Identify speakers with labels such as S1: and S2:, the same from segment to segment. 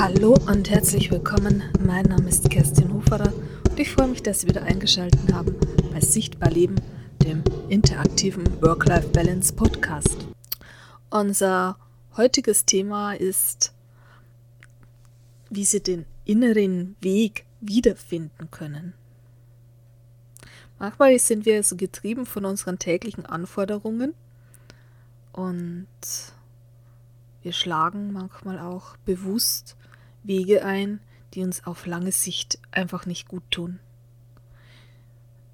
S1: Hallo und herzlich willkommen. Mein Name ist Kerstin Hoferer und ich freue mich, dass Sie wieder eingeschaltet haben bei Sichtbar Leben, dem interaktiven Work-Life-Balance Podcast. Unser heutiges Thema ist, wie Sie den inneren Weg wiederfinden können. Manchmal sind wir so getrieben von unseren täglichen Anforderungen und wir schlagen manchmal auch bewusst Wege ein, die uns auf lange Sicht einfach nicht gut tun,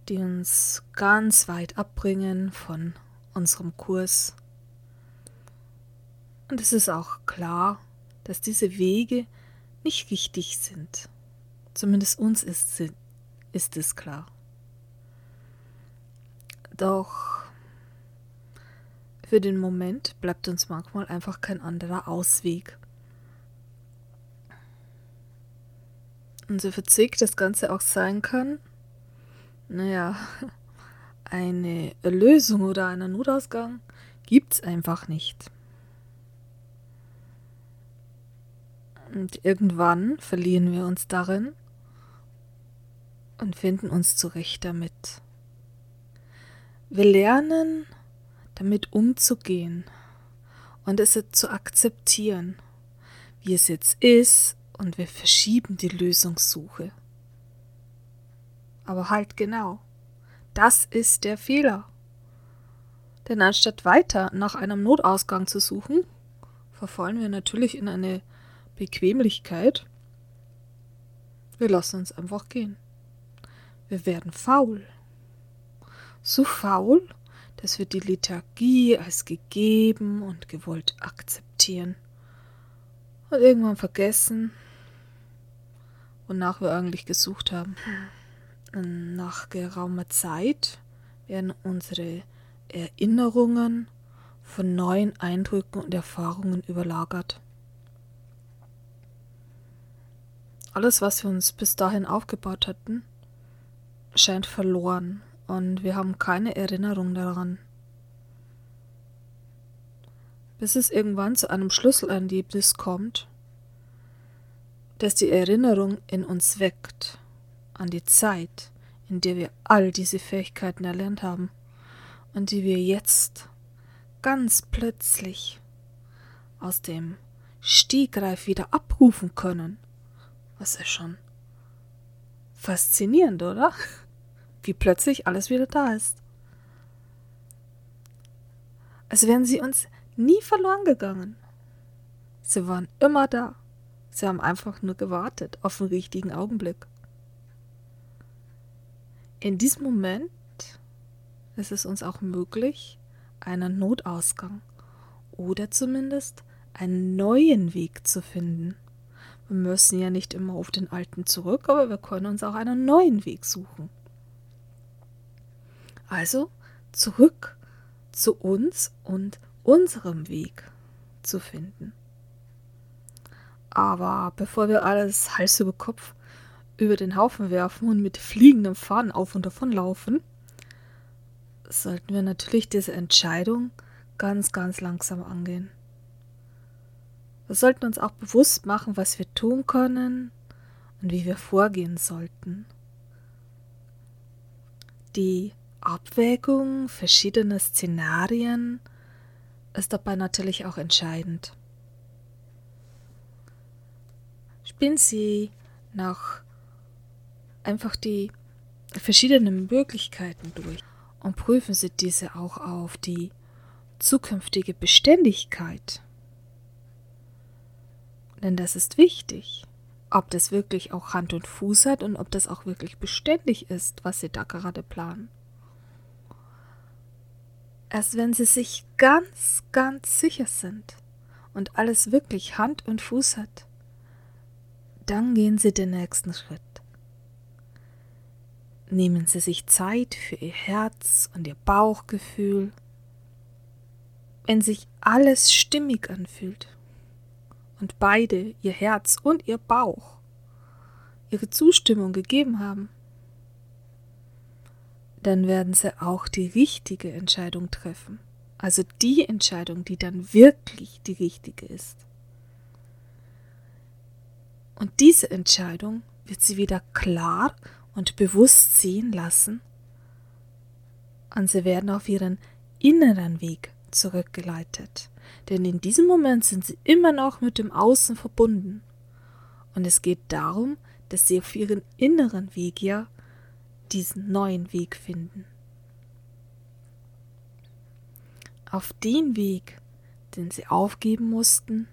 S1: die uns ganz weit abbringen von unserem Kurs. Und es ist auch klar, dass diese Wege nicht richtig sind. Zumindest uns ist, ist es klar. Doch für den Moment bleibt uns manchmal einfach kein anderer Ausweg. Und so verzwickt das Ganze auch sein kann, naja, eine Lösung oder einen Notausgang gibt es einfach nicht. Und irgendwann verlieren wir uns darin und finden uns zurecht damit. Wir lernen damit umzugehen und es zu akzeptieren, wie es jetzt ist, und wir verschieben die Lösungssuche. Aber halt genau, das ist der Fehler. Denn anstatt weiter nach einem Notausgang zu suchen, verfallen wir natürlich in eine Bequemlichkeit. Wir lassen uns einfach gehen. Wir werden faul. So faul, dass wir die Liturgie als gegeben und gewollt akzeptieren und irgendwann vergessen, wonach wir eigentlich gesucht haben. Nach geraumer Zeit werden unsere Erinnerungen von neuen Eindrücken und Erfahrungen überlagert. Alles, was wir uns bis dahin aufgebaut hatten, scheint verloren und wir haben keine Erinnerung daran. Bis es irgendwann zu einem Schlüsselerlebnis kommt, das die Erinnerung in uns weckt an die Zeit, in der wir all diese Fähigkeiten erlernt haben und die wir jetzt ganz plötzlich aus dem Stegreif wieder abrufen können. Was ist schon faszinierend, oder? wie plötzlich alles wieder da ist. Als wären sie uns nie verloren gegangen. Sie waren immer da. Sie haben einfach nur gewartet auf den richtigen Augenblick. In diesem Moment ist es uns auch möglich, einen Notausgang oder zumindest einen neuen Weg zu finden. Wir müssen ja nicht immer auf den alten zurück, aber wir können uns auch einen neuen Weg suchen. Also zurück zu uns und unserem Weg zu finden. Aber bevor wir alles Hals über Kopf über den Haufen werfen und mit fliegenden Fahnen auf und davon laufen, sollten wir natürlich diese Entscheidung ganz, ganz langsam angehen. Wir sollten uns auch bewusst machen, was wir tun können und wie wir vorgehen sollten. Die Abwägung verschiedener Szenarien ist dabei natürlich auch entscheidend. Spielen Sie nach einfach die verschiedenen Möglichkeiten durch und prüfen Sie diese auch auf die zukünftige Beständigkeit. Denn das ist wichtig, ob das wirklich auch Hand und Fuß hat und ob das auch wirklich beständig ist, was Sie da gerade planen. Erst wenn sie sich ganz, ganz sicher sind und alles wirklich Hand und Fuß hat, dann gehen sie den nächsten Schritt. Nehmen Sie sich Zeit für Ihr Herz und Ihr Bauchgefühl. Wenn sich alles stimmig anfühlt und beide, Ihr Herz und Ihr Bauch, Ihre Zustimmung gegeben haben, dann werden sie auch die richtige Entscheidung treffen. Also die Entscheidung, die dann wirklich die richtige ist. Und diese Entscheidung wird sie wieder klar und bewusst sehen lassen. Und sie werden auf ihren inneren Weg zurückgeleitet. Denn in diesem Moment sind sie immer noch mit dem Außen verbunden. Und es geht darum, dass sie auf ihren inneren Weg ja diesen neuen Weg finden. Auf den Weg, den sie aufgeben mussten,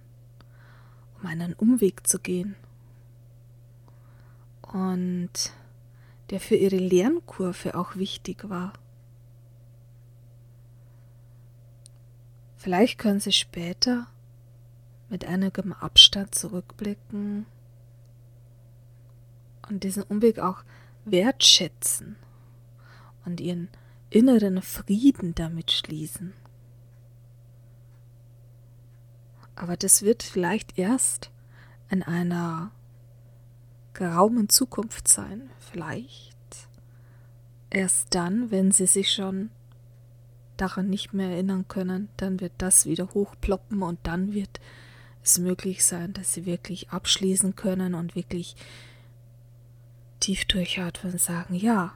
S1: um einen Umweg zu gehen. Und der für ihre Lernkurve auch wichtig war. Vielleicht können Sie später mit einigem Abstand zurückblicken und diesen Umweg auch wertschätzen und Ihren inneren Frieden damit schließen. Aber das wird vielleicht erst in einer geraumen Zukunft sein, vielleicht erst dann, wenn Sie sich schon daran nicht mehr erinnern können, dann wird das wieder hochploppen und dann wird es möglich sein, dass sie wirklich abschließen können und wirklich tief durchatmen und sagen, ja,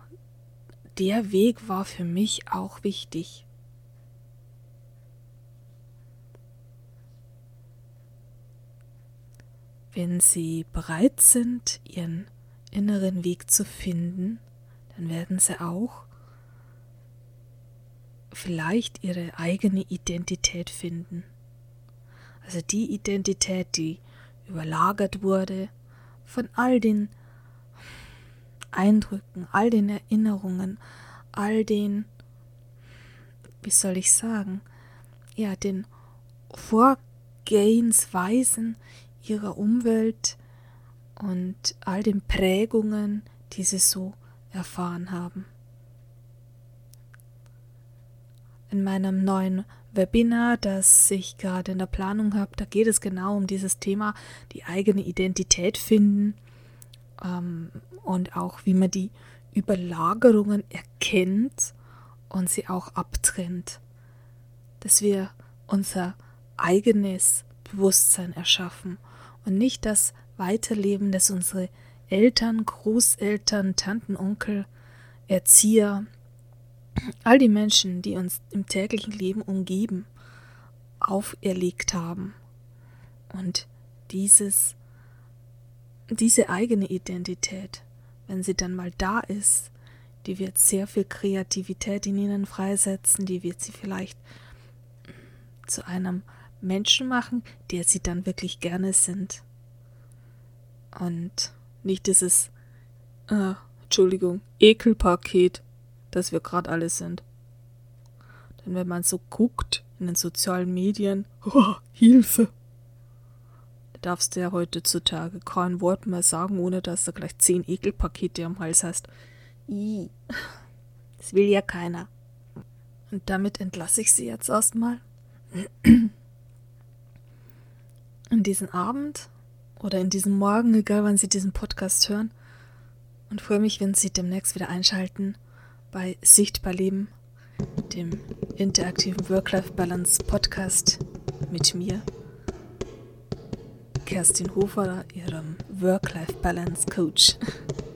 S1: der Weg war für mich auch wichtig. Wenn Sie bereit sind, Ihren inneren Weg zu finden, dann werden Sie auch vielleicht ihre eigene Identität finden. Also die Identität, die überlagert wurde von all den Eindrücken, all den Erinnerungen, all den, wie soll ich sagen, ja, den Vorgehensweisen ihrer Umwelt und all den Prägungen, die sie so erfahren haben. in meinem neuen Webinar, das ich gerade in der Planung habe. Da geht es genau um dieses Thema, die eigene Identität finden ähm, und auch, wie man die Überlagerungen erkennt und sie auch abtrennt. Dass wir unser eigenes Bewusstsein erschaffen und nicht das Weiterleben, das unsere Eltern, Großeltern, Tanten, Onkel, Erzieher, all die Menschen, die uns im täglichen Leben umgeben, auferlegt haben. Und dieses, diese eigene Identität, wenn sie dann mal da ist, die wird sehr viel Kreativität in ihnen freisetzen, die wird sie vielleicht zu einem Menschen machen, der sie dann wirklich gerne sind. Und nicht dieses, äh, Entschuldigung, Ekelpaket, dass wir gerade alle sind. Denn wenn man so guckt in den sozialen Medien, oh, Hilfe! Da darfst du ja heutzutage kein Wort mehr sagen, ohne dass du gleich zehn Ekelpakete am Hals hast. I, das will ja keiner. Und damit entlasse ich sie jetzt erstmal. In diesen Abend oder in diesen Morgen, egal wann Sie diesen Podcast hören. Und freue mich, wenn Sie demnächst wieder einschalten bei Sichtbar Leben, dem interaktiven Work-Life-Balance Podcast mit mir, Kerstin Hofer, ihrem Work-Life-Balance Coach.